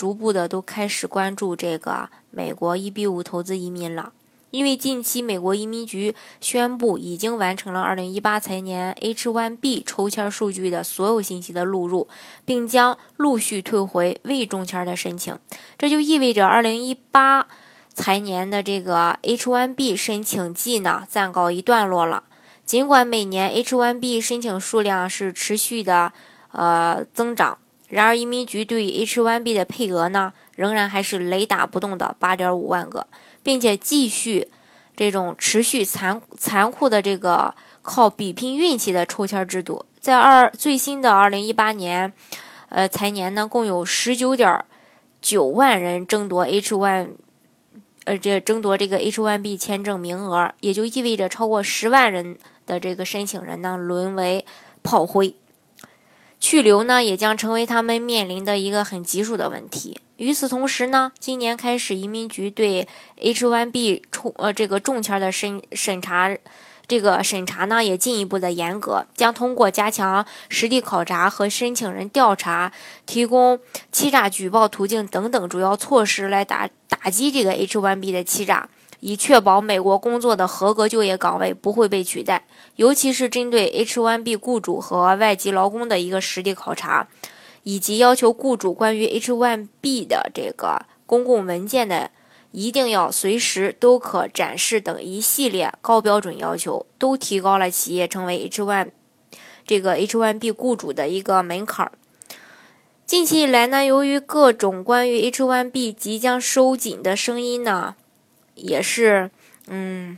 逐步的都开始关注这个美国 EB-5 投资移民了，因为近期美国移民局宣布已经完成了2018财年 H-1B 抽签数据的所有信息的录入，并将陆续退回未中签的申请，这就意味着2018财年的这个 H-1B 申请季呢暂告一段落了。尽管每年 H-1B 申请数量是持续的呃增长。然而，移民局对于 H-1B 的配额呢，仍然还是雷打不动的8.5万个，并且继续这种持续残残酷的这个靠比拼运气的抽签制度。在二最新的2018年，呃财年呢，共有19.9万人争夺 H-1，呃这争夺这个 H-1B 签证名额，也就意味着超过10万人的这个申请人呢，沦为炮灰。去留呢，也将成为他们面临的一个很棘手的问题。与此同时呢，今年开始，移民局对 H-1B 重呃这个中签的审审查，这个审查呢也进一步的严格，将通过加强实地考察和申请人调查、提供欺诈举报途径等等主要措施来打打击这个 H-1B 的欺诈。以确保美国工作的合格就业岗位不会被取代，尤其是针对 H-1B 雇主和外籍劳工的一个实地考察，以及要求雇主关于 H-1B 的这个公共文件的一定要随时都可展示等一系列高标准要求，都提高了企业成为 H-1 这个 H-1B 雇主的一个门槛。近期以来呢，由于各种关于 H-1B 即将收紧的声音呢。也是，嗯，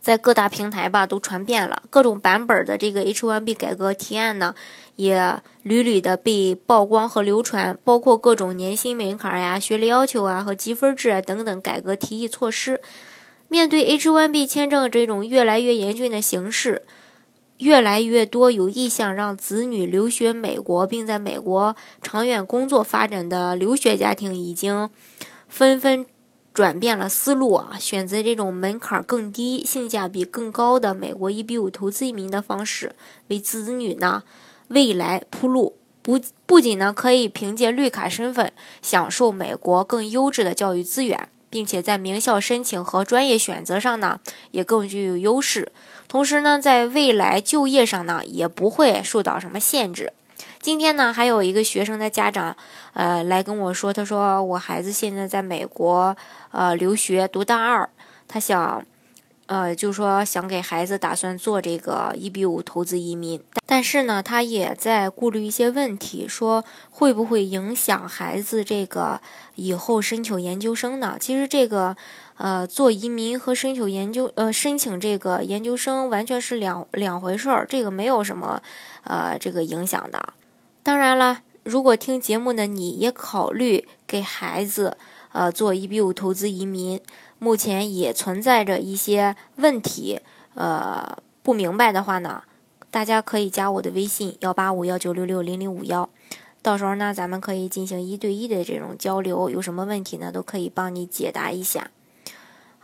在各大平台吧都传遍了，各种版本的这个 H1B 改革提案呢，也屡屡的被曝光和流传，包括各种年薪门槛呀、学历要求啊和积分制啊等等改革提议措施。面对 H1B 签证这种越来越严峻的形势，越来越多有意向让子女留学美国并在美国长远工作发展的留学家庭已经纷纷。转变了思路啊，选择这种门槛更低、性价比更高的美国 EB-5 投资移民的方式，为子女呢未来铺路。不不仅呢可以凭借绿卡身份享受美国更优质的教育资源，并且在名校申请和专业选择上呢也更具有优势。同时呢，在未来就业上呢也不会受到什么限制。今天呢，还有一个学生的家长，呃，来跟我说，他说我孩子现在在美国，呃，留学读大二，他想，呃，就说想给孩子打算做这个一比五投资移民，但是呢，他也在顾虑一些问题，说会不会影响孩子这个以后申请研究生呢？其实这个，呃，做移民和申请研究，呃，申请这个研究生完全是两两回事儿，这个没有什么，呃，这个影响的。当然了，如果听节目的你也考虑给孩子，呃，做 EB 五投资移民，目前也存在着一些问题，呃，不明白的话呢，大家可以加我的微信幺八五幺九六六零零五幺，到时候呢，咱们可以进行一对一的这种交流，有什么问题呢，都可以帮你解答一下。